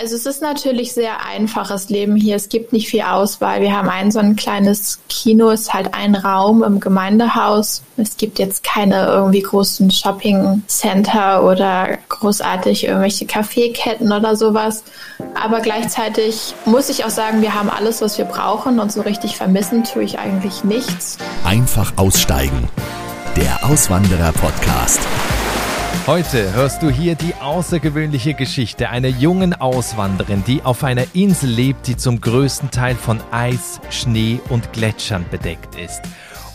Also es ist natürlich sehr einfaches Leben hier. Es gibt nicht viel Auswahl. Wir haben ein so ein kleines Kino, ist halt ein Raum im Gemeindehaus. Es gibt jetzt keine irgendwie großen Shopping Center oder großartig irgendwelche Kaffeeketten oder sowas. Aber gleichzeitig muss ich auch sagen, wir haben alles, was wir brauchen und so richtig vermissen tue ich eigentlich nichts. Einfach aussteigen. Der Auswanderer Podcast. Heute hörst du hier die außergewöhnliche Geschichte einer jungen Auswanderin, die auf einer Insel lebt, die zum größten Teil von Eis, Schnee und Gletschern bedeckt ist.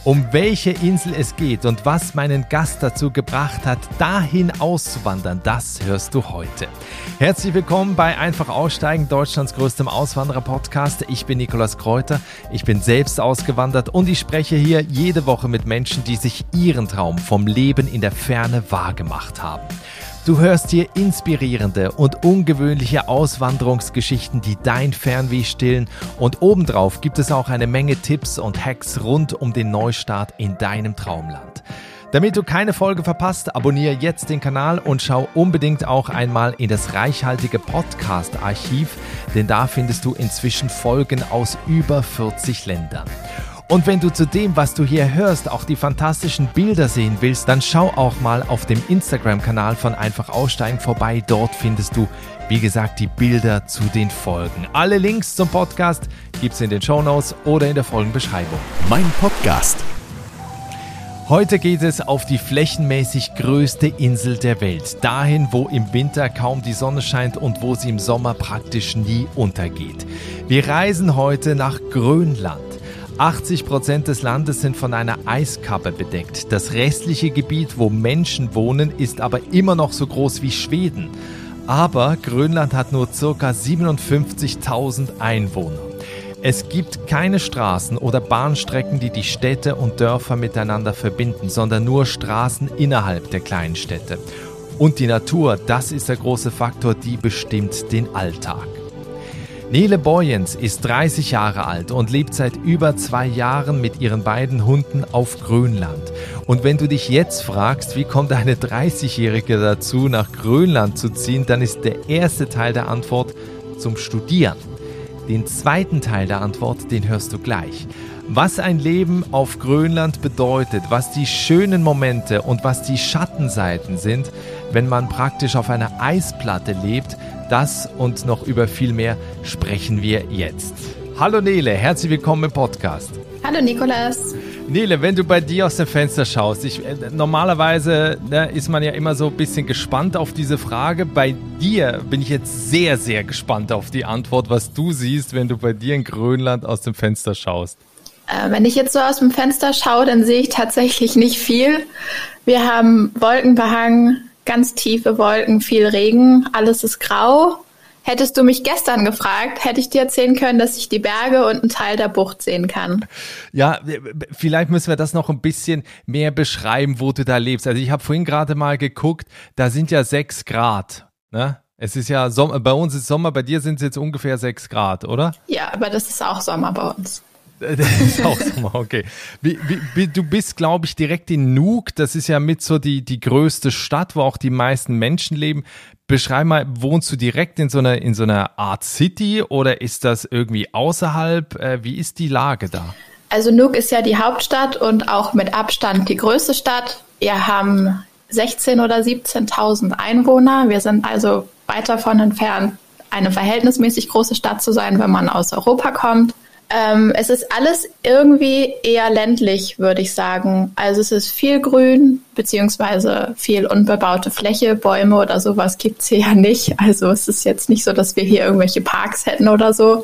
Um welche Insel es geht und was meinen Gast dazu gebracht hat, dahin auszuwandern, das hörst du heute. Herzlich willkommen bei Einfach Aussteigen, Deutschlands größtem Auswanderer-Podcast. Ich bin Nikolas Kräuter, ich bin selbst ausgewandert und ich spreche hier jede Woche mit Menschen, die sich ihren Traum vom Leben in der Ferne wahrgemacht haben. Du hörst hier inspirierende und ungewöhnliche Auswanderungsgeschichten, die dein Fernweh stillen und obendrauf gibt es auch eine Menge Tipps und Hacks rund um den Neustart in deinem Traumland. Damit du keine Folge verpasst, abonniere jetzt den Kanal und schau unbedingt auch einmal in das reichhaltige Podcast-Archiv, denn da findest du inzwischen Folgen aus über 40 Ländern. Und wenn du zu dem, was du hier hörst, auch die fantastischen Bilder sehen willst, dann schau auch mal auf dem Instagram-Kanal von Einfach Aussteigen vorbei. Dort findest du, wie gesagt, die Bilder zu den Folgen. Alle Links zum Podcast gibt's in den Show Notes oder in der Folgenbeschreibung. Mein Podcast. Heute geht es auf die flächenmäßig größte Insel der Welt. Dahin, wo im Winter kaum die Sonne scheint und wo sie im Sommer praktisch nie untergeht. Wir reisen heute nach Grönland. 80 Prozent des Landes sind von einer Eiskappe bedeckt. Das restliche Gebiet, wo Menschen wohnen, ist aber immer noch so groß wie Schweden. Aber Grönland hat nur ca. 57.000 Einwohner. Es gibt keine Straßen oder Bahnstrecken, die die Städte und Dörfer miteinander verbinden, sondern nur Straßen innerhalb der kleinen Städte. Und die Natur, das ist der große Faktor, die bestimmt den Alltag. Nele Boyens ist 30 Jahre alt und lebt seit über zwei Jahren mit ihren beiden Hunden auf Grönland. Und wenn du dich jetzt fragst, wie kommt eine 30-Jährige dazu, nach Grönland zu ziehen, dann ist der erste Teil der Antwort zum Studieren. Den zweiten Teil der Antwort, den hörst du gleich. Was ein Leben auf Grönland bedeutet, was die schönen Momente und was die Schattenseiten sind, wenn man praktisch auf einer Eisplatte lebt, das und noch über viel mehr sprechen wir jetzt. Hallo Nele, herzlich willkommen im Podcast. Hallo Nikolas. Nele, wenn du bei dir aus dem Fenster schaust, ich, äh, normalerweise ne, ist man ja immer so ein bisschen gespannt auf diese Frage. Bei dir bin ich jetzt sehr, sehr gespannt auf die Antwort, was du siehst, wenn du bei dir in Grönland aus dem Fenster schaust. Äh, wenn ich jetzt so aus dem Fenster schaue, dann sehe ich tatsächlich nicht viel. Wir haben Wolkenbehang, ganz tiefe Wolken, viel Regen, alles ist grau. Hättest du mich gestern gefragt, hätte ich dir erzählen können, dass ich die Berge und einen Teil der Bucht sehen kann. Ja, vielleicht müssen wir das noch ein bisschen mehr beschreiben, wo du da lebst. Also ich habe vorhin gerade mal geguckt, da sind ja sechs Grad. Ne? Es ist ja Sommer, bei uns ist Sommer, bei dir sind es jetzt ungefähr sechs Grad, oder? Ja, aber das ist auch Sommer bei uns. Das ist auch so mal okay. Du bist, glaube ich, direkt in Nuuk. Das ist ja mit so die, die größte Stadt, wo auch die meisten Menschen leben. Beschreib mal, wohnst du direkt in so einer, in so einer Art City oder ist das irgendwie außerhalb? Äh, wie ist die Lage da? Also Nuuk ist ja die Hauptstadt und auch mit Abstand die größte Stadt. Wir haben 16 oder 17.000 Einwohner. Wir sind also weit davon entfernt, eine verhältnismäßig große Stadt zu sein, wenn man aus Europa kommt. Ähm, es ist alles irgendwie eher ländlich, würde ich sagen. Also es ist viel Grün, beziehungsweise viel unbebaute Fläche, Bäume oder sowas gibt's hier ja nicht. Also es ist jetzt nicht so, dass wir hier irgendwelche Parks hätten oder so.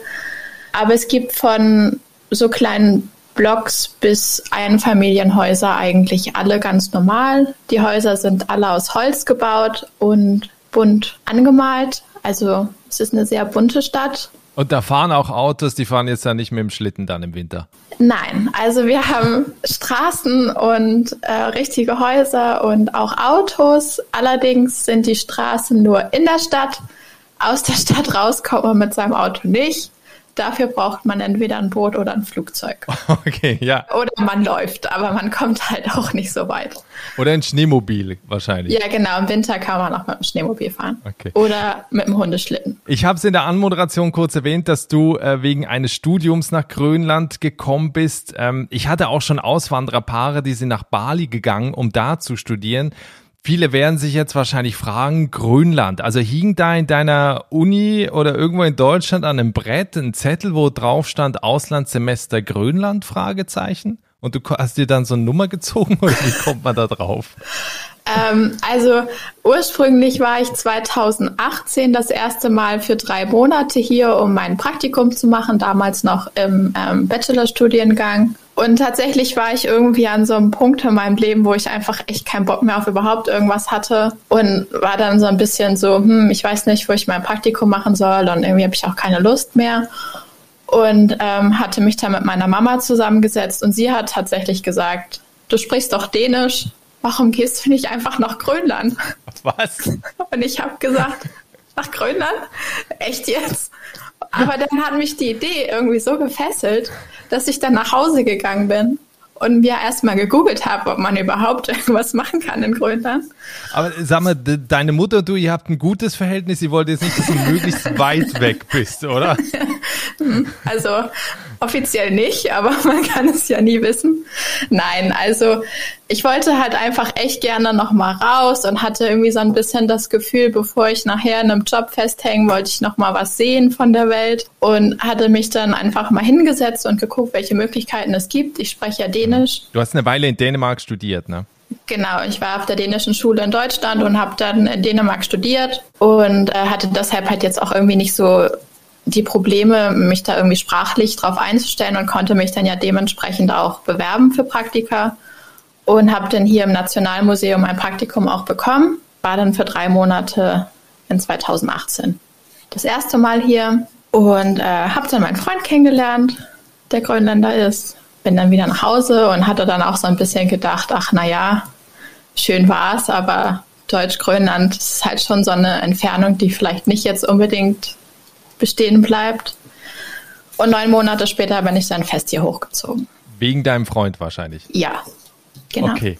Aber es gibt von so kleinen Blocks bis Einfamilienhäuser eigentlich alle ganz normal. Die Häuser sind alle aus Holz gebaut und bunt angemalt. Also es ist eine sehr bunte Stadt und da fahren auch Autos, die fahren jetzt ja nicht mit dem Schlitten dann im Winter. Nein, also wir haben Straßen und äh, richtige Häuser und auch Autos. Allerdings sind die Straßen nur in der Stadt. Aus der Stadt rauskommt man mit seinem Auto nicht. Dafür braucht man entweder ein Boot oder ein Flugzeug. Okay, ja. Oder man läuft, aber man kommt halt auch nicht so weit. Oder ein Schneemobil wahrscheinlich. Ja, genau. Im Winter kann man auch mit dem Schneemobil fahren. Okay. Oder mit dem Hundeschlitten. Ich habe es in der Anmoderation kurz erwähnt, dass du äh, wegen eines Studiums nach Grönland gekommen bist. Ähm, ich hatte auch schon Auswandererpaare, die sind nach Bali gegangen, um da zu studieren. Viele werden sich jetzt wahrscheinlich fragen, Grönland. Also hing da in deiner Uni oder irgendwo in Deutschland an einem Brett ein Zettel, wo drauf stand Auslandssemester Grönland? Fragezeichen. Und du hast dir dann so eine Nummer gezogen oder wie kommt man da drauf? Ähm, also ursprünglich war ich 2018 das erste Mal für drei Monate hier, um mein Praktikum zu machen, damals noch im ähm, Bachelorstudiengang. Und tatsächlich war ich irgendwie an so einem Punkt in meinem Leben, wo ich einfach echt keinen Bock mehr auf überhaupt irgendwas hatte und war dann so ein bisschen so, hm, ich weiß nicht, wo ich mein Praktikum machen soll und irgendwie habe ich auch keine Lust mehr und ähm, hatte mich dann mit meiner Mama zusammengesetzt und sie hat tatsächlich gesagt, du sprichst doch Dänisch, warum gehst du nicht einfach nach Grönland? Was? Und ich habe gesagt, nach Grönland? Echt jetzt? Aber dann hat mich die Idee irgendwie so gefesselt, dass ich dann nach Hause gegangen bin und mir erstmal gegoogelt habe, ob man überhaupt irgendwas machen kann in Grönland. Aber sag mal, deine Mutter und du, ihr habt ein gutes Verhältnis. Sie wollte jetzt nicht, dass du möglichst weit weg bist, oder? Also offiziell nicht, aber man kann es ja nie wissen. Nein, also ich wollte halt einfach echt gerne noch mal raus und hatte irgendwie so ein bisschen das Gefühl, bevor ich nachher in einem Job festhängen, wollte ich noch mal was sehen von der Welt und hatte mich dann einfach mal hingesetzt und geguckt, welche Möglichkeiten es gibt. Ich spreche ja Dänisch. Du hast eine Weile in Dänemark studiert, ne? Genau, ich war auf der dänischen Schule in Deutschland und habe dann in Dänemark studiert und äh, hatte deshalb halt jetzt auch irgendwie nicht so die Probleme, mich da irgendwie sprachlich drauf einzustellen und konnte mich dann ja dementsprechend auch bewerben für Praktika und habe dann hier im Nationalmuseum ein Praktikum auch bekommen, war dann für drei Monate in 2018 das erste Mal hier und äh, habe dann meinen Freund kennengelernt, der Grönländer ist, bin dann wieder nach Hause und hatte dann auch so ein bisschen gedacht, ach na ja, schön war's, aber Deutsch-Grönland ist halt schon so eine Entfernung, die vielleicht nicht jetzt unbedingt bestehen bleibt. Und neun Monate später bin ich dann fest hier hochgezogen. Wegen deinem Freund wahrscheinlich. Ja, genau. Okay.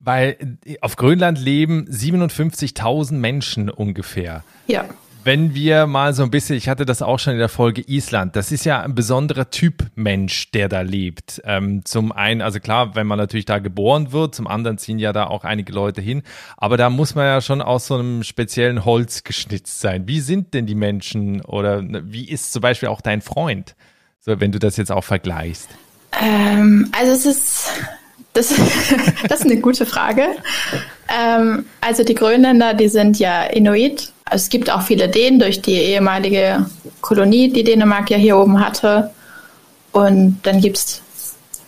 Weil auf Grönland leben 57.000 Menschen ungefähr. Ja. Wenn wir mal so ein bisschen, ich hatte das auch schon in der Folge Island, das ist ja ein besonderer Typ Mensch, der da lebt. Ähm, zum einen, also klar, wenn man natürlich da geboren wird, zum anderen ziehen ja da auch einige Leute hin, aber da muss man ja schon aus so einem speziellen Holz geschnitzt sein. Wie sind denn die Menschen oder wie ist zum Beispiel auch dein Freund, so wenn du das jetzt auch vergleichst? Ähm, also es ist das, das ist eine gute Frage. Ähm, also die Grönländer, die sind ja Inuit. Es gibt auch viele Dänen durch die ehemalige Kolonie, die Dänemark ja hier oben hatte. Und dann gibt es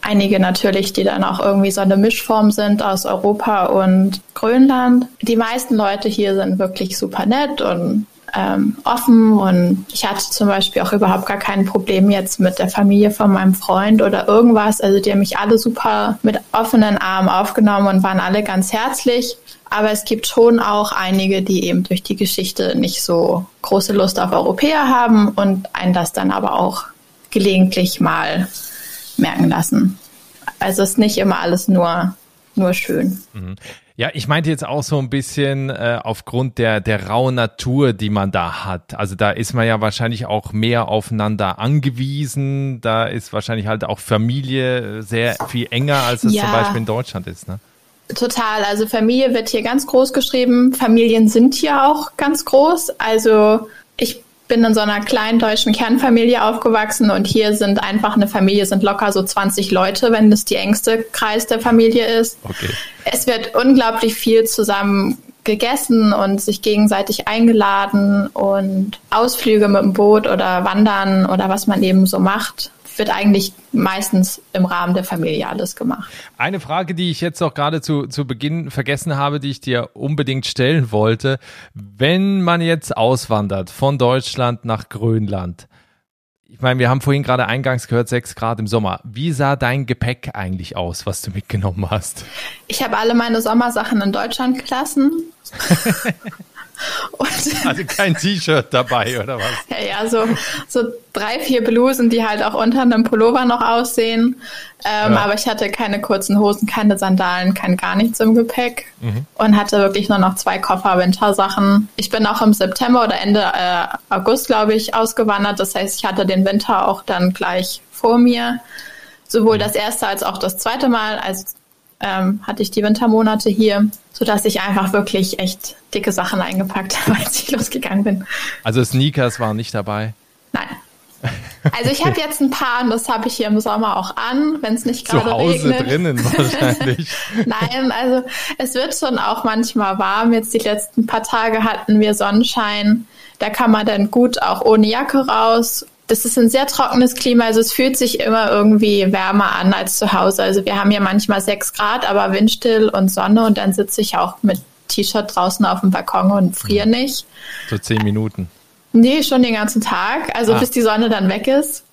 einige natürlich, die dann auch irgendwie so eine Mischform sind aus Europa und Grönland. Die meisten Leute hier sind wirklich super nett und ähm, offen und ich hatte zum Beispiel auch überhaupt gar kein Problem jetzt mit der Familie von meinem Freund oder irgendwas. Also die haben mich alle super mit offenen Armen aufgenommen und waren alle ganz herzlich. Aber es gibt schon auch einige, die eben durch die Geschichte nicht so große Lust auf Europäer haben und einen das dann aber auch gelegentlich mal merken lassen. Also es ist nicht immer alles nur, nur schön. Mhm. Ja, ich meinte jetzt auch so ein bisschen äh, aufgrund der, der rauen Natur, die man da hat. Also da ist man ja wahrscheinlich auch mehr aufeinander angewiesen. Da ist wahrscheinlich halt auch Familie sehr viel enger, als es ja. zum Beispiel in Deutschland ist. Ne? Total. Also Familie wird hier ganz groß geschrieben. Familien sind hier auch ganz groß. Also ich bin in so einer kleinen deutschen Kernfamilie aufgewachsen und hier sind einfach eine Familie, sind locker so 20 Leute, wenn das die engste Kreis der Familie ist. Okay. Es wird unglaublich viel zusammen gegessen und sich gegenseitig eingeladen und Ausflüge mit dem Boot oder Wandern oder was man eben so macht wird eigentlich meistens im Rahmen der Familie alles gemacht. Eine Frage, die ich jetzt auch gerade zu, zu Beginn vergessen habe, die ich dir unbedingt stellen wollte. Wenn man jetzt auswandert von Deutschland nach Grönland, ich meine, wir haben vorhin gerade eingangs gehört, sechs Grad im Sommer. Wie sah dein Gepäck eigentlich aus, was du mitgenommen hast? Ich habe alle meine Sommersachen in Deutschland gelassen. Und also kein T-Shirt dabei oder was? Ja, ja, so, so drei, vier Blusen, die halt auch unter einem Pullover noch aussehen. Ähm, ja. Aber ich hatte keine kurzen Hosen, keine Sandalen, kein gar nichts im Gepäck mhm. und hatte wirklich nur noch zwei Koffer Wintersachen. Ich bin auch im September oder Ende äh, August, glaube ich, ausgewandert. Das heißt, ich hatte den Winter auch dann gleich vor mir. Sowohl mhm. das erste als auch das zweite Mal. als ähm, hatte ich die Wintermonate hier, sodass ich einfach wirklich echt dicke Sachen eingepackt habe, als ich losgegangen bin. Also Sneakers waren nicht dabei? Nein. Also ich habe jetzt ein paar und das habe ich hier im Sommer auch an, wenn es nicht gerade regnet. Zu Hause drinnen wahrscheinlich. Nein, also es wird schon auch manchmal warm. Jetzt die letzten paar Tage hatten wir Sonnenschein. Da kann man dann gut auch ohne Jacke raus das ist ein sehr trockenes Klima, also es fühlt sich immer irgendwie wärmer an als zu Hause. Also wir haben hier manchmal sechs Grad, aber windstill und Sonne und dann sitze ich auch mit T-Shirt draußen auf dem Balkon und friere nicht. So zehn Minuten. Nee, schon den ganzen Tag, also ah. bis die Sonne dann weg ist.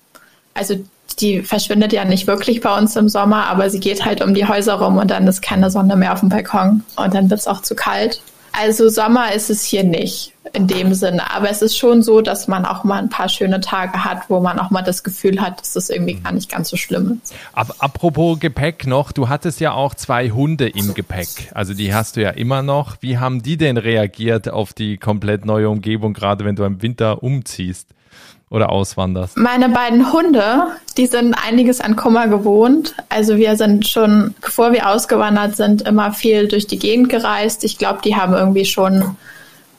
Also die verschwindet ja nicht wirklich bei uns im Sommer, aber sie geht halt um die Häuser rum und dann ist keine Sonne mehr auf dem Balkon und dann wird es auch zu kalt. Also Sommer ist es hier nicht in dem Sinne. Aber es ist schon so, dass man auch mal ein paar schöne Tage hat, wo man auch mal das Gefühl hat, dass das irgendwie gar nicht ganz so schlimm ist. Aber apropos Gepäck noch, du hattest ja auch zwei Hunde im Gepäck. Also die hast du ja immer noch. Wie haben die denn reagiert auf die komplett neue Umgebung, gerade wenn du im Winter umziehst? oder auswanderst? Meine beiden Hunde, die sind einiges an Kummer gewohnt. Also wir sind schon, bevor wir ausgewandert sind, immer viel durch die Gegend gereist. Ich glaube, die haben irgendwie schon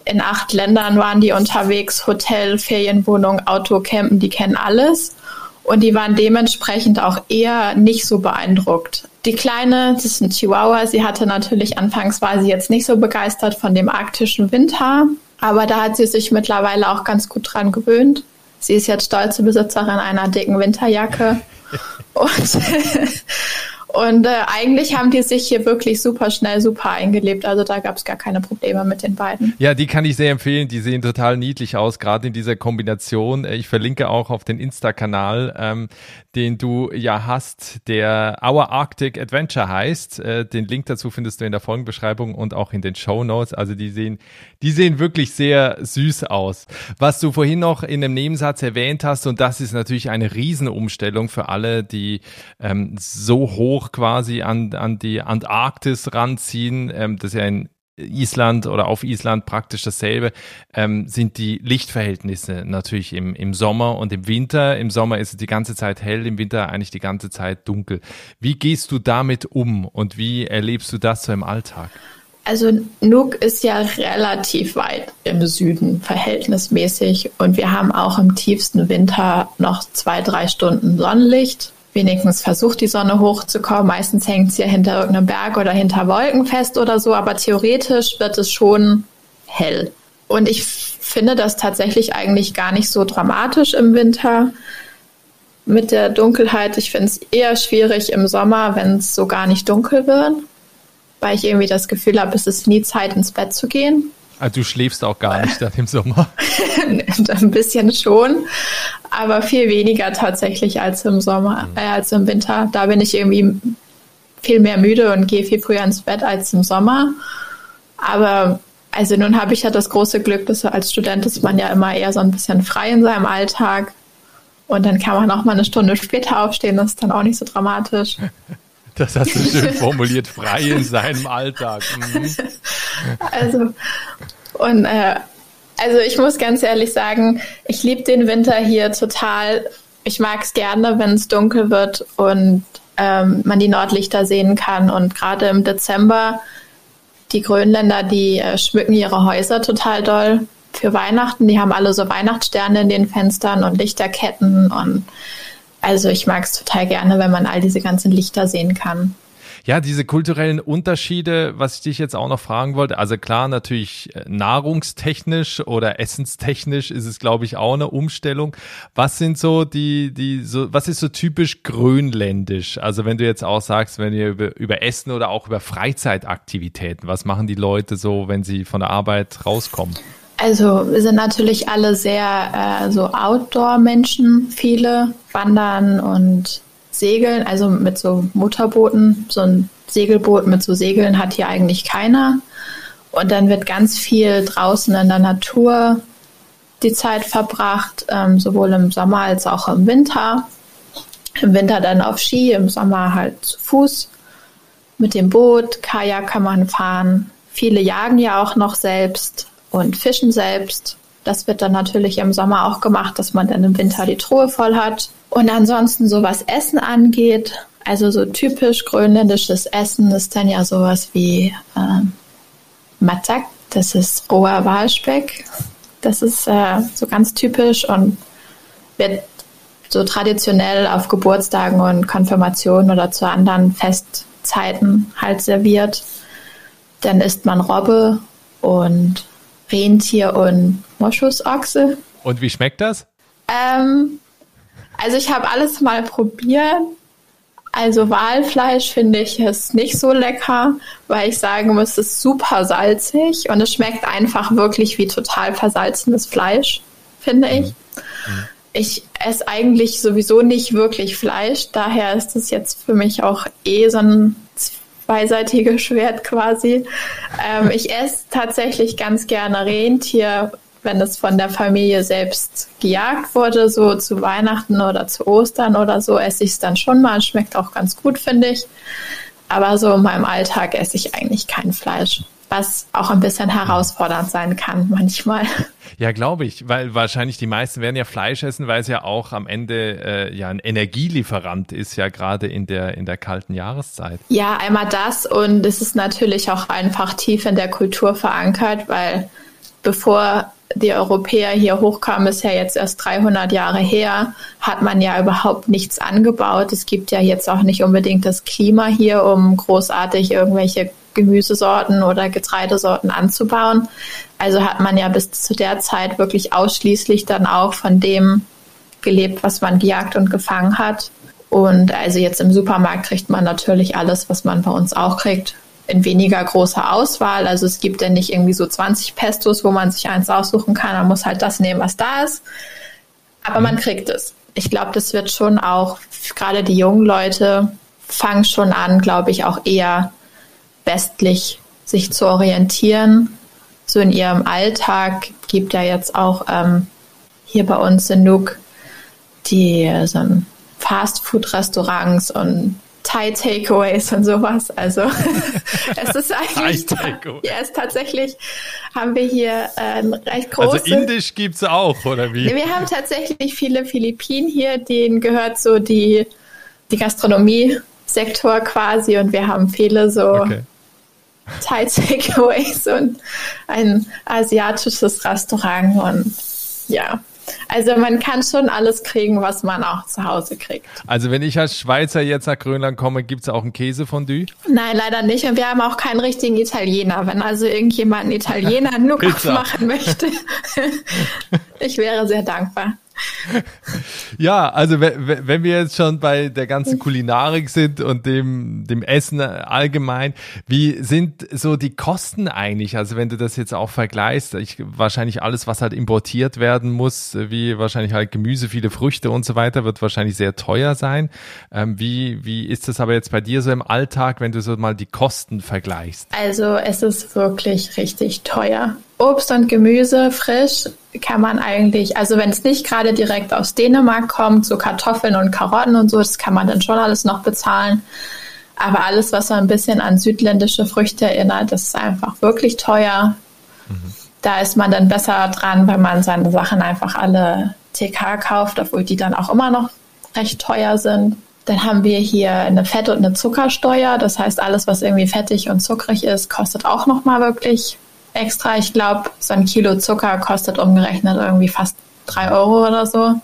in acht Ländern waren die unterwegs, Hotel, Ferienwohnung, Auto, Campen, die kennen alles. Und die waren dementsprechend auch eher nicht so beeindruckt. Die Kleine, das ist ein Chihuahua, sie hatte natürlich anfangs war sie jetzt nicht so begeistert von dem arktischen Winter, aber da hat sie sich mittlerweile auch ganz gut dran gewöhnt. Sie ist jetzt stolze Besitzerin einer dicken Winterjacke. und und äh, eigentlich haben die sich hier wirklich super schnell, super eingelebt. Also da gab es gar keine Probleme mit den beiden. Ja, die kann ich sehr empfehlen. Die sehen total niedlich aus, gerade in dieser Kombination. Äh, ich verlinke auch auf den Insta-Kanal, ähm, den du ja hast, der Our Arctic Adventure heißt. Äh, den Link dazu findest du in der Folgenbeschreibung und auch in den Show Notes. Also die sehen, die sehen wirklich sehr süß aus. Was du vorhin noch in einem Nebensatz erwähnt hast, und das ist natürlich eine Riesenumstellung für alle, die ähm, so hoch hoch quasi an, an die Antarktis ranziehen, ähm, das ist ja in Island oder auf Island praktisch dasselbe, ähm, sind die Lichtverhältnisse natürlich im, im Sommer und im Winter. Im Sommer ist es die ganze Zeit hell, im Winter eigentlich die ganze Zeit dunkel. Wie gehst du damit um und wie erlebst du das so im Alltag? Also Nuuk ist ja relativ weit im Süden verhältnismäßig und wir haben auch im tiefsten Winter noch zwei, drei Stunden Sonnenlicht wenigstens versucht, die Sonne hochzukommen. Meistens hängt sie ja hinter irgendeinem Berg oder hinter Wolken fest oder so, aber theoretisch wird es schon hell. Und ich finde das tatsächlich eigentlich gar nicht so dramatisch im Winter mit der Dunkelheit. Ich finde es eher schwierig im Sommer, wenn es so gar nicht dunkel wird, weil ich irgendwie das Gefühl habe, es ist nie Zeit ins Bett zu gehen. Also du schläfst auch gar nicht dann im Sommer? Ein bisschen schon, aber viel weniger tatsächlich als im Sommer, mhm. äh, als im Winter. Da bin ich irgendwie viel mehr müde und gehe viel früher ins Bett als im Sommer. Aber also nun habe ich ja das große Glück, dass als Student ist man ja immer eher so ein bisschen frei in seinem Alltag. Und dann kann man auch mal eine Stunde später aufstehen, das ist dann auch nicht so dramatisch. Das hast du schön formuliert, frei in seinem Alltag. Mhm. Also, und äh, also ich muss ganz ehrlich sagen, ich liebe den Winter hier total. Ich mag es gerne, wenn es dunkel wird und ähm, man die Nordlichter sehen kann. Und gerade im Dezember, die Grönländer, die äh, schmücken ihre Häuser total doll für Weihnachten. Die haben alle so Weihnachtssterne in den Fenstern und Lichterketten und also ich mag es total gerne, wenn man all diese ganzen Lichter sehen kann. Ja, diese kulturellen Unterschiede, was ich dich jetzt auch noch fragen wollte, also klar, natürlich äh, nahrungstechnisch oder essenstechnisch ist es, glaube ich, auch eine Umstellung. Was sind so die, die, so, was ist so typisch grönländisch? Also wenn du jetzt auch sagst, wenn ihr über, über Essen oder auch über Freizeitaktivitäten, was machen die Leute so, wenn sie von der Arbeit rauskommen? Also wir sind natürlich alle sehr äh, so Outdoor-Menschen, viele wandern und segeln, also mit so Motorbooten. So ein Segelboot mit so Segeln hat hier eigentlich keiner. Und dann wird ganz viel draußen in der Natur die Zeit verbracht, ähm, sowohl im Sommer als auch im Winter. Im Winter dann auf Ski, im Sommer halt zu Fuß. Mit dem Boot, Kajak kann man fahren. Viele jagen ja auch noch selbst und fischen selbst. Das wird dann natürlich im Sommer auch gemacht, dass man dann im Winter die Truhe voll hat. Und ansonsten so was Essen angeht, also so typisch grönländisches Essen ist dann ja sowas wie äh, Matak, das ist roher Walspeck. Das ist äh, so ganz typisch und wird so traditionell auf Geburtstagen und Konfirmationen oder zu anderen Festzeiten halt serviert. Dann isst man Robbe und Rentier und Moschusochse. Und wie schmeckt das? Ähm, also ich habe alles mal probiert. Also Walfleisch finde ich ist nicht so lecker, weil ich sagen muss, es ist super salzig und es schmeckt einfach wirklich wie total versalzenes Fleisch, finde ich. Mhm. Ich esse eigentlich sowieso nicht wirklich Fleisch, daher ist es jetzt für mich auch eh so ein zweiseitiges Schwert quasi. Ähm, ich esse tatsächlich ganz gerne Rentier, wenn es von der Familie selbst gejagt wurde, so zu Weihnachten oder zu Ostern oder so, esse ich es dann schon mal. Schmeckt auch ganz gut, finde ich. Aber so in meinem Alltag esse ich eigentlich kein Fleisch, was auch ein bisschen herausfordernd sein kann manchmal. Ja, glaube ich, weil wahrscheinlich die meisten werden ja Fleisch essen, weil es ja auch am Ende äh, ja ein Energielieferant ist, ja gerade in der in der kalten Jahreszeit. Ja, einmal das und es ist natürlich auch einfach tief in der Kultur verankert, weil bevor die Europäer hier hochkamen, ist ja jetzt erst 300 Jahre her, hat man ja überhaupt nichts angebaut. Es gibt ja jetzt auch nicht unbedingt das Klima hier, um großartig irgendwelche Gemüsesorten oder Getreidesorten anzubauen. Also hat man ja bis zu der Zeit wirklich ausschließlich dann auch von dem gelebt, was man gejagt und gefangen hat. Und also jetzt im Supermarkt kriegt man natürlich alles, was man bei uns auch kriegt in weniger großer Auswahl. Also es gibt ja nicht irgendwie so 20 Pestos, wo man sich eins aussuchen kann. Man muss halt das nehmen, was da ist. Aber man kriegt es. Ich glaube, das wird schon auch, gerade die jungen Leute fangen schon an, glaube ich, auch eher westlich sich zu orientieren. So in ihrem Alltag gibt ja jetzt auch ähm, hier bei uns in Nuuk die so Fastfood-Restaurants und Thai-Takeaways und sowas. Also es ist eigentlich, ja, es tatsächlich haben wir hier äh, ein recht großes. Also Indisch gibt es auch, oder wie? Wir haben tatsächlich viele Philippinen hier, denen gehört so die, die Gastronomie-Sektor quasi und wir haben viele so okay. Thai-Takeaways und ein asiatisches Restaurant und ja. Also man kann schon alles kriegen, was man auch zu Hause kriegt. Also wenn ich als Schweizer jetzt nach Grönland komme, gibt es auch ein Käsefondue? Nein, leider nicht. Und wir haben auch keinen richtigen Italiener. Wenn also irgendjemand einen Italiener nur machen möchte, ich wäre sehr dankbar. Ja, also wenn wir jetzt schon bei der ganzen Kulinarik sind und dem, dem Essen allgemein, wie sind so die Kosten eigentlich? Also wenn du das jetzt auch vergleichst, ich, wahrscheinlich alles, was halt importiert werden muss, wie wahrscheinlich halt Gemüse, viele Früchte und so weiter, wird wahrscheinlich sehr teuer sein. Ähm, wie, wie ist das aber jetzt bei dir so im Alltag, wenn du so mal die Kosten vergleichst? Also es ist wirklich richtig teuer. Obst und Gemüse frisch kann man eigentlich, also wenn es nicht gerade direkt aus Dänemark kommt, so Kartoffeln und Karotten und so, das kann man dann schon alles noch bezahlen. Aber alles, was so ein bisschen an südländische Früchte erinnert, das ist einfach wirklich teuer. Mhm. Da ist man dann besser dran, wenn man seine Sachen einfach alle TK kauft, obwohl die dann auch immer noch recht teuer sind. Dann haben wir hier eine Fett- und eine Zuckersteuer. Das heißt, alles, was irgendwie fettig und zuckrig ist, kostet auch nochmal wirklich extra. Ich glaube, so ein Kilo Zucker kostet umgerechnet irgendwie fast drei Euro oder so.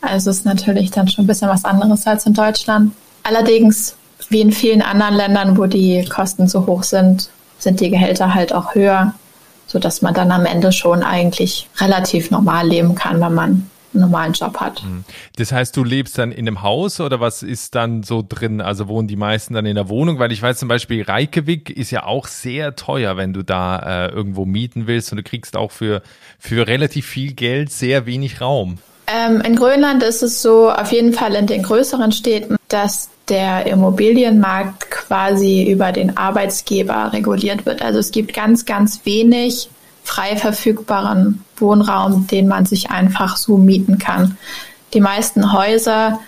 Also ist natürlich dann schon ein bisschen was anderes als in Deutschland. Allerdings, wie in vielen anderen Ländern, wo die Kosten so hoch sind, sind die Gehälter halt auch höher, sodass man dann am Ende schon eigentlich relativ normal leben kann, wenn man normalen Job hat. Mhm. Das heißt, du lebst dann in einem Haus oder was ist dann so drin? Also wohnen die meisten dann in der Wohnung? Weil ich weiß zum Beispiel, Reykjavik ist ja auch sehr teuer, wenn du da äh, irgendwo mieten willst und du kriegst auch für, für relativ viel Geld sehr wenig Raum. Ähm, in Grönland ist es so, auf jeden Fall in den größeren Städten, dass der Immobilienmarkt quasi über den Arbeitsgeber reguliert wird. Also es gibt ganz, ganz wenig frei verfügbaren Wohnraum, den man sich einfach so mieten kann. Die meisten Häuser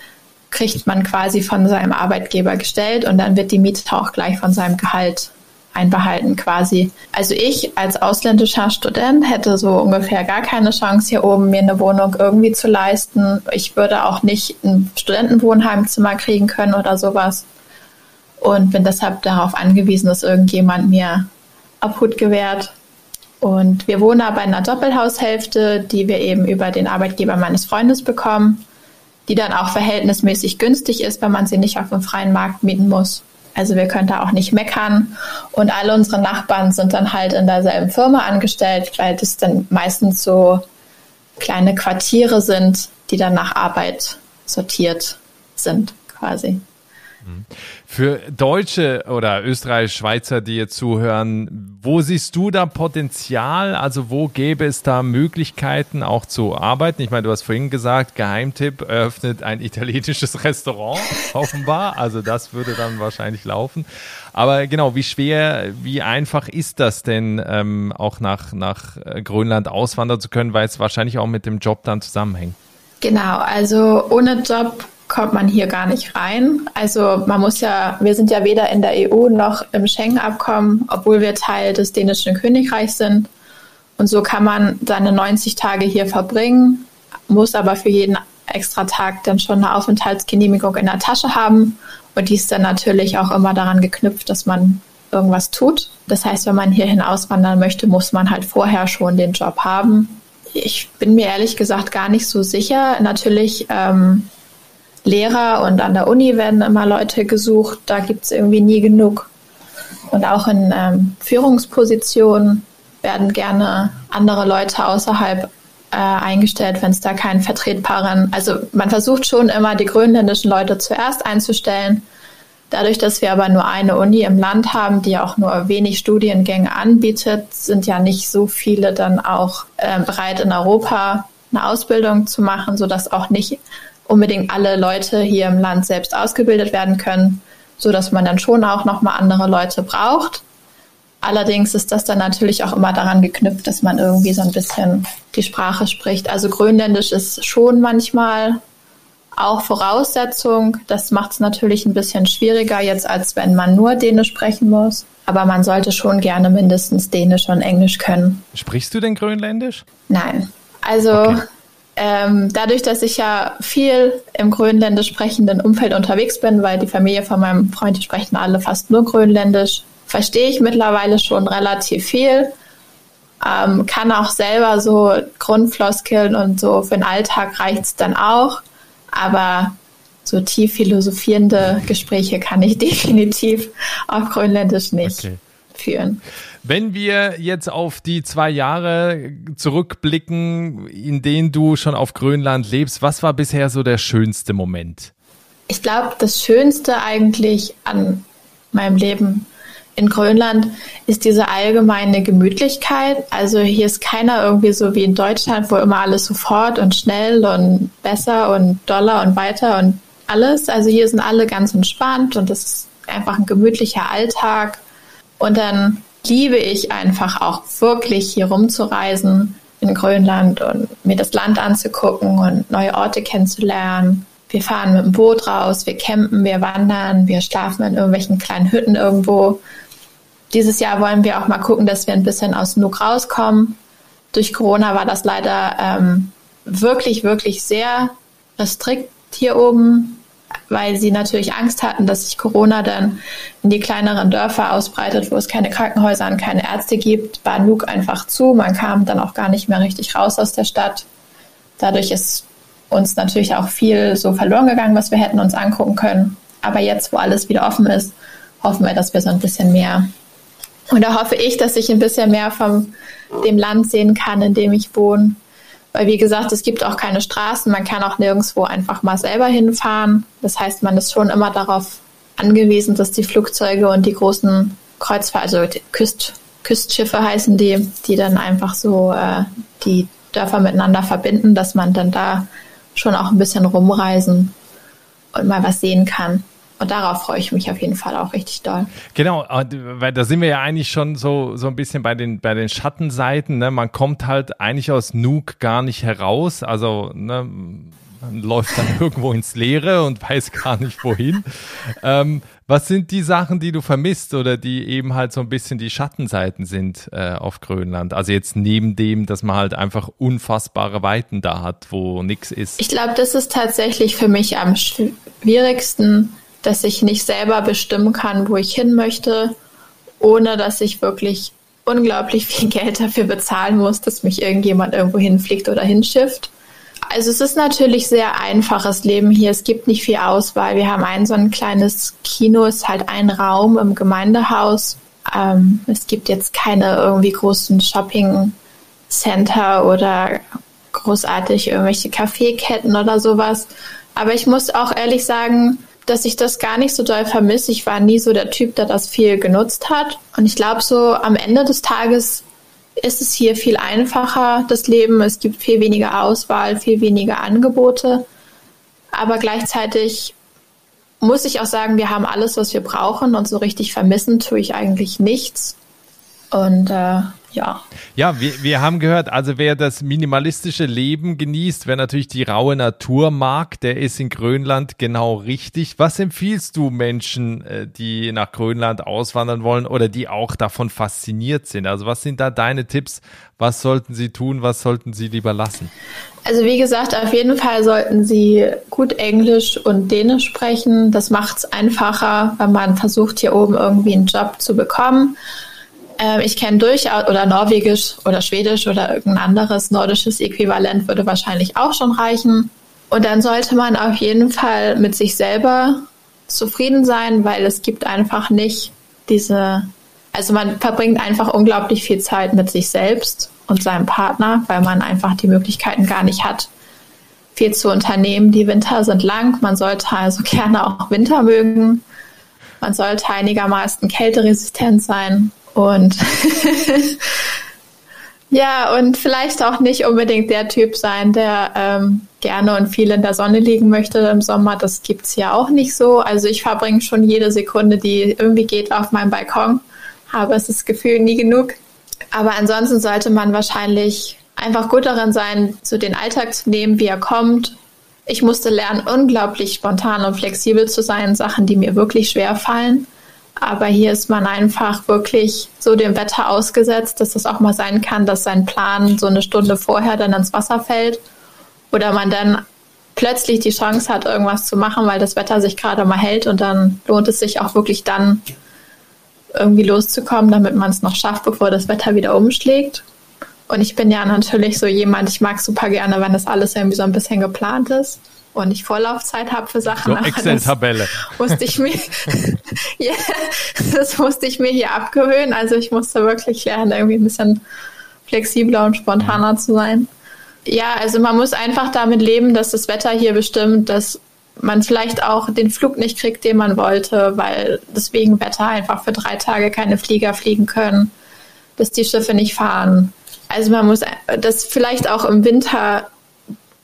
kriegt man quasi von seinem Arbeitgeber gestellt und dann wird die Miete auch gleich von seinem Gehalt einbehalten quasi. Also ich als ausländischer Student hätte so ungefähr gar keine Chance hier oben mir eine Wohnung irgendwie zu leisten. Ich würde auch nicht ein Studentenwohnheimzimmer kriegen können oder sowas und bin deshalb darauf angewiesen, dass irgendjemand mir Obhut gewährt. Und wir wohnen aber in einer Doppelhaushälfte, die wir eben über den Arbeitgeber meines Freundes bekommen, die dann auch verhältnismäßig günstig ist, wenn man sie nicht auf dem freien Markt mieten muss. Also wir können da auch nicht meckern. Und alle unsere Nachbarn sind dann halt in derselben Firma angestellt, weil das dann meistens so kleine Quartiere sind, die dann nach Arbeit sortiert sind, quasi. Für Deutsche oder Österreich, Schweizer, die jetzt zuhören, wo siehst du da Potenzial? Also wo gäbe es da Möglichkeiten auch zu arbeiten? Ich meine, du hast vorhin gesagt, Geheimtipp eröffnet ein italienisches Restaurant, offenbar. Also das würde dann wahrscheinlich laufen. Aber genau, wie schwer, wie einfach ist das denn, ähm, auch nach, nach Grönland auswandern zu können, weil es wahrscheinlich auch mit dem Job dann zusammenhängt? Genau, also ohne Job kommt man hier gar nicht rein. Also man muss ja, wir sind ja weder in der EU noch im Schengen-Abkommen, obwohl wir Teil des dänischen Königreichs sind. Und so kann man seine 90 Tage hier verbringen, muss aber für jeden extra Tag dann schon eine Aufenthaltsgenehmigung in der Tasche haben. Und die ist dann natürlich auch immer daran geknüpft, dass man irgendwas tut. Das heißt, wenn man hierhin auswandern möchte, muss man halt vorher schon den Job haben. Ich bin mir ehrlich gesagt gar nicht so sicher. Natürlich ähm, Lehrer und an der Uni werden immer Leute gesucht. Da gibt es irgendwie nie genug. Und auch in ähm, Führungspositionen werden gerne andere Leute außerhalb äh, eingestellt, wenn es da keinen vertretbaren. Also man versucht schon immer die grönländischen Leute zuerst einzustellen. Dadurch, dass wir aber nur eine Uni im Land haben, die auch nur wenig Studiengänge anbietet, sind ja nicht so viele dann auch äh, bereit in Europa eine Ausbildung zu machen, sodass auch nicht unbedingt alle Leute hier im Land selbst ausgebildet werden können, so dass man dann schon auch noch mal andere Leute braucht. Allerdings ist das dann natürlich auch immer daran geknüpft, dass man irgendwie so ein bisschen die Sprache spricht. Also Grönländisch ist schon manchmal auch Voraussetzung. Das macht es natürlich ein bisschen schwieriger jetzt, als wenn man nur Dänisch sprechen muss. Aber man sollte schon gerne mindestens Dänisch und Englisch können. Sprichst du denn Grönländisch? Nein. Also okay. Ähm, dadurch, dass ich ja viel im grönländisch sprechenden Umfeld unterwegs bin, weil die Familie von meinem Freund, die sprechen alle fast nur grönländisch, verstehe ich mittlerweile schon relativ viel. Ähm, kann auch selber so Grundfloskeln und so für den Alltag reicht's dann auch. Aber so tief philosophierende Gespräche kann ich definitiv auf Grönländisch nicht okay. Führen. Wenn wir jetzt auf die zwei Jahre zurückblicken, in denen du schon auf Grönland lebst, was war bisher so der schönste Moment? Ich glaube, das Schönste eigentlich an meinem Leben in Grönland ist diese allgemeine Gemütlichkeit. Also hier ist keiner irgendwie so wie in Deutschland, wo immer alles sofort und schnell und besser und doller und weiter und alles. Also hier sind alle ganz entspannt und es ist einfach ein gemütlicher Alltag. Und dann liebe ich einfach auch wirklich hier rumzureisen in Grönland und mir das Land anzugucken und neue Orte kennenzulernen. Wir fahren mit dem Boot raus, wir campen, wir wandern, wir schlafen in irgendwelchen kleinen Hütten irgendwo. Dieses Jahr wollen wir auch mal gucken, dass wir ein bisschen aus Nuuk rauskommen. Durch Corona war das leider ähm, wirklich, wirklich sehr restrikt hier oben weil sie natürlich Angst hatten, dass sich Corona dann in die kleineren Dörfer ausbreitet, wo es keine Krankenhäuser und keine Ärzte gibt, war Nuuk einfach zu. Man kam dann auch gar nicht mehr richtig raus aus der Stadt. Dadurch ist uns natürlich auch viel so verloren gegangen, was wir hätten uns angucken können. Aber jetzt, wo alles wieder offen ist, hoffen wir, dass wir so ein bisschen mehr. Und da hoffe ich, dass ich ein bisschen mehr von dem Land sehen kann, in dem ich wohne. Weil, wie gesagt, es gibt auch keine Straßen, man kann auch nirgendwo einfach mal selber hinfahren. Das heißt, man ist schon immer darauf angewiesen, dass die Flugzeuge und die großen Kreuzfahrt, also Küst, Küstschiffe heißen die, die dann einfach so äh, die Dörfer miteinander verbinden, dass man dann da schon auch ein bisschen rumreisen und mal was sehen kann. Und darauf freue ich mich auf jeden Fall auch richtig doll. Genau, weil da sind wir ja eigentlich schon so, so ein bisschen bei den, bei den Schattenseiten. Ne? Man kommt halt eigentlich aus Nuke gar nicht heraus. Also ne, man läuft dann irgendwo ins Leere und weiß gar nicht wohin. Ähm, was sind die Sachen, die du vermisst oder die eben halt so ein bisschen die Schattenseiten sind äh, auf Grönland? Also jetzt neben dem, dass man halt einfach unfassbare Weiten da hat, wo nichts ist. Ich glaube, das ist tatsächlich für mich am schwierigsten, dass ich nicht selber bestimmen kann, wo ich hin möchte, ohne dass ich wirklich unglaublich viel Geld dafür bezahlen muss, dass mich irgendjemand irgendwo hinfliegt oder hinschifft. Also es ist natürlich sehr einfaches Leben hier. Es gibt nicht viel Auswahl. Wir haben ein so ein kleines Kino, es ist halt ein Raum im Gemeindehaus. Ähm, es gibt jetzt keine irgendwie großen Shopping Center oder großartig irgendwelche Kaffeeketten oder sowas. Aber ich muss auch ehrlich sagen, dass ich das gar nicht so doll vermisse. Ich war nie so der Typ, der das viel genutzt hat. Und ich glaube, so am Ende des Tages ist es hier viel einfacher, das Leben. Es gibt viel weniger Auswahl, viel weniger Angebote. Aber gleichzeitig muss ich auch sagen, wir haben alles, was wir brauchen und so richtig vermissen tue ich eigentlich nichts. Und äh, ja. Ja, wir, wir haben gehört, also wer das minimalistische Leben genießt, wer natürlich die raue Natur mag, der ist in Grönland genau richtig. Was empfiehlst du Menschen, äh, die nach Grönland auswandern wollen oder die auch davon fasziniert sind? Also was sind da deine Tipps? Was sollten sie tun? Was sollten sie lieber lassen? Also wie gesagt, auf jeden Fall sollten sie gut Englisch und Dänisch sprechen. Das macht es einfacher, wenn man versucht, hier oben irgendwie einen Job zu bekommen. Ähm, ich kenne durchaus, oder Norwegisch oder Schwedisch oder irgendein anderes nordisches Äquivalent würde wahrscheinlich auch schon reichen. Und dann sollte man auf jeden Fall mit sich selber zufrieden sein, weil es gibt einfach nicht diese, also man verbringt einfach unglaublich viel Zeit mit sich selbst und seinem Partner, weil man einfach die Möglichkeiten gar nicht hat, viel zu unternehmen. Die Winter sind lang, man sollte also gerne auch Winter mögen. Man sollte einigermaßen kälteresistent sein und ja, und vielleicht auch nicht unbedingt der Typ sein, der ähm, gerne und viel in der Sonne liegen möchte im Sommer. Das gibt es ja auch nicht so. Also ich verbringe schon jede Sekunde, die irgendwie geht, auf meinem Balkon. Habe es das Gefühl nie genug. Aber ansonsten sollte man wahrscheinlich einfach gut darin sein, so den Alltag zu nehmen, wie er kommt. Ich musste lernen, unglaublich spontan und flexibel zu sein, Sachen, die mir wirklich schwer fallen. Aber hier ist man einfach wirklich so dem Wetter ausgesetzt, dass es auch mal sein kann, dass sein Plan so eine Stunde vorher dann ins Wasser fällt oder man dann plötzlich die Chance hat, irgendwas zu machen, weil das Wetter sich gerade mal hält und dann lohnt es sich auch wirklich dann irgendwie loszukommen, damit man es noch schafft, bevor das Wetter wieder umschlägt. Und ich bin ja natürlich so jemand, ich mag super gerne, wenn das alles irgendwie so ein bisschen geplant ist und ich Vorlaufzeit habe für Sachen. So Excel-Tabelle. Musste ich mir, ja, das musste ich mir hier abgewöhnen. Also ich musste wirklich lernen, irgendwie ein bisschen flexibler und spontaner mhm. zu sein. Ja, also man muss einfach damit leben, dass das Wetter hier bestimmt, dass man vielleicht auch den Flug nicht kriegt, den man wollte, weil deswegen Wetter einfach für drei Tage keine Flieger fliegen können, dass die Schiffe nicht fahren. Also man muss das vielleicht auch im Winter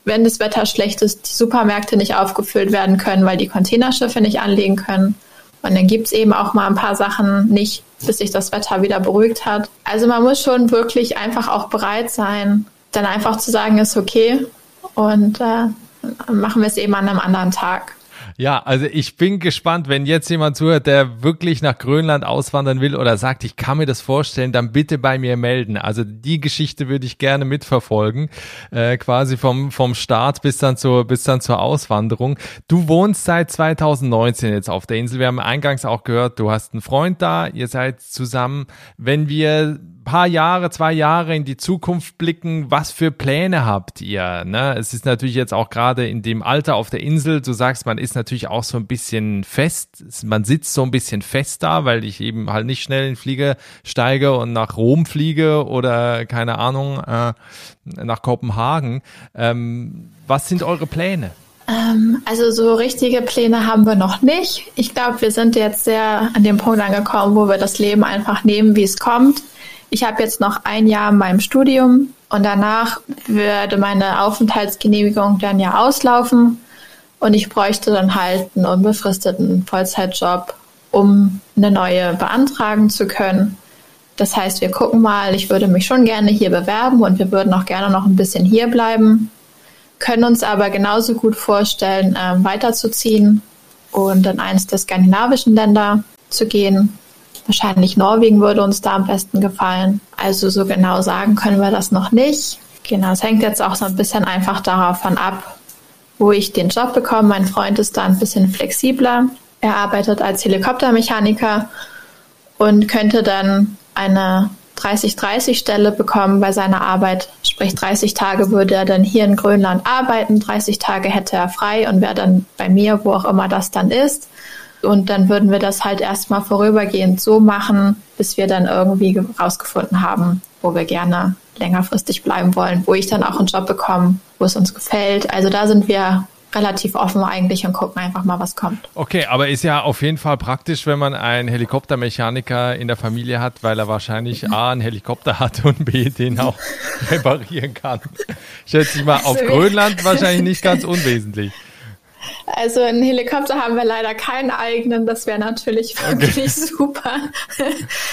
wenn das Wetter schlecht ist, die Supermärkte nicht aufgefüllt werden können, weil die Containerschiffe nicht anlegen können. Und dann gibt es eben auch mal ein paar Sachen nicht, bis sich das Wetter wieder beruhigt hat. Also man muss schon wirklich einfach auch bereit sein, dann einfach zu sagen, ist okay und äh, machen wir es eben an einem anderen Tag. Ja, also ich bin gespannt, wenn jetzt jemand zuhört, der wirklich nach Grönland auswandern will oder sagt, ich kann mir das vorstellen, dann bitte bei mir melden. Also die Geschichte würde ich gerne mitverfolgen, äh, quasi vom, vom Start bis dann, zur, bis dann zur Auswanderung. Du wohnst seit 2019 jetzt auf der Insel. Wir haben eingangs auch gehört, du hast einen Freund da, ihr seid zusammen. Wenn wir paar Jahre, zwei Jahre in die Zukunft blicken, was für Pläne habt ihr? Ne? Es ist natürlich jetzt auch gerade in dem Alter auf der Insel, du sagst, man ist natürlich auch so ein bisschen fest, man sitzt so ein bisschen fest da, weil ich eben halt nicht schnell in den Flieger steige und nach Rom fliege oder keine Ahnung, äh, nach Kopenhagen. Ähm, was sind eure Pläne? Ähm, also so richtige Pläne haben wir noch nicht. Ich glaube, wir sind jetzt sehr an dem Punkt angekommen, wo wir das Leben einfach nehmen, wie es kommt. Ich habe jetzt noch ein Jahr in meinem Studium und danach würde meine Aufenthaltsgenehmigung dann ja auslaufen. und ich bräuchte dann halt einen unbefristeten Vollzeitjob, um eine neue beantragen zu können. Das heißt, wir gucken mal, ich würde mich schon gerne hier bewerben und wir würden auch gerne noch ein bisschen hier bleiben, können uns aber genauso gut vorstellen, äh, weiterzuziehen und in eines der skandinavischen Länder zu gehen. Wahrscheinlich Norwegen würde uns da am besten gefallen. Also so genau sagen können wir das noch nicht. Genau, es hängt jetzt auch so ein bisschen einfach davon ab, wo ich den Job bekomme. Mein Freund ist da ein bisschen flexibler. Er arbeitet als Helikoptermechaniker und könnte dann eine 30-30-Stelle bekommen bei seiner Arbeit. Sprich, 30 Tage würde er dann hier in Grönland arbeiten, 30 Tage hätte er frei und wäre dann bei mir, wo auch immer das dann ist. Und dann würden wir das halt erstmal vorübergehend so machen, bis wir dann irgendwie rausgefunden haben, wo wir gerne längerfristig bleiben wollen, wo ich dann auch einen Job bekomme, wo es uns gefällt. Also da sind wir relativ offen eigentlich und gucken einfach mal, was kommt. Okay, aber ist ja auf jeden Fall praktisch, wenn man einen Helikoptermechaniker in der Familie hat, weil er wahrscheinlich A, einen Helikopter hat und B, den auch reparieren kann. Schätze ich mal, auf Grönland wahrscheinlich nicht ganz unwesentlich. Also einen Helikopter haben wir leider keinen eigenen, das wäre natürlich wirklich okay. super.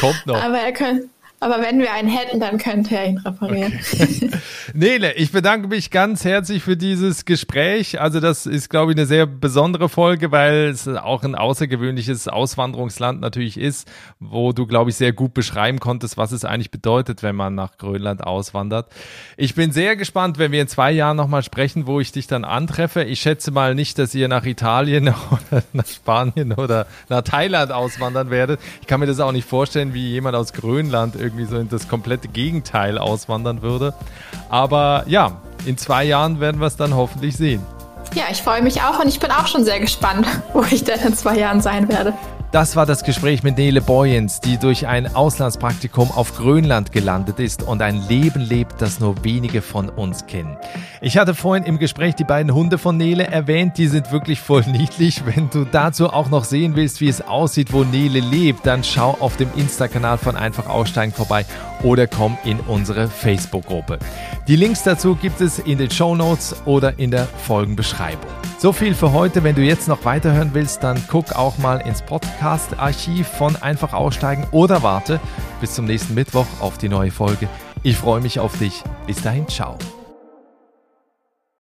Kommt noch. Aber er könnte aber wenn wir einen hätten, dann könnte er ihn reparieren. Okay. Nele, ich bedanke mich ganz herzlich für dieses Gespräch. Also das ist, glaube ich, eine sehr besondere Folge, weil es auch ein außergewöhnliches Auswanderungsland natürlich ist, wo du, glaube ich, sehr gut beschreiben konntest, was es eigentlich bedeutet, wenn man nach Grönland auswandert. Ich bin sehr gespannt, wenn wir in zwei Jahren nochmal sprechen, wo ich dich dann antreffe. Ich schätze mal nicht, dass ihr nach Italien oder nach Spanien oder nach Thailand auswandern werdet. Ich kann mir das auch nicht vorstellen, wie jemand aus Grönland irgendwie irgendwie so in das komplette Gegenteil auswandern würde. Aber ja, in zwei Jahren werden wir es dann hoffentlich sehen. Ja, ich freue mich auch und ich bin auch schon sehr gespannt, wo ich denn in zwei Jahren sein werde. Das war das Gespräch mit Nele Boyens, die durch ein Auslandspraktikum auf Grönland gelandet ist und ein Leben lebt, das nur wenige von uns kennen. Ich hatte vorhin im Gespräch die beiden Hunde von Nele erwähnt, die sind wirklich voll niedlich. Wenn du dazu auch noch sehen willst, wie es aussieht, wo Nele lebt, dann schau auf dem Insta-Kanal von Einfach Aussteigen vorbei oder komm in unsere Facebook-Gruppe. Die Links dazu gibt es in den Show Notes oder in der Folgenbeschreibung. So viel für heute. Wenn du jetzt noch weiterhören willst, dann guck auch mal ins Podcast-Archiv von Einfach aussteigen oder warte bis zum nächsten Mittwoch auf die neue Folge. Ich freue mich auf dich. Bis dahin, ciao.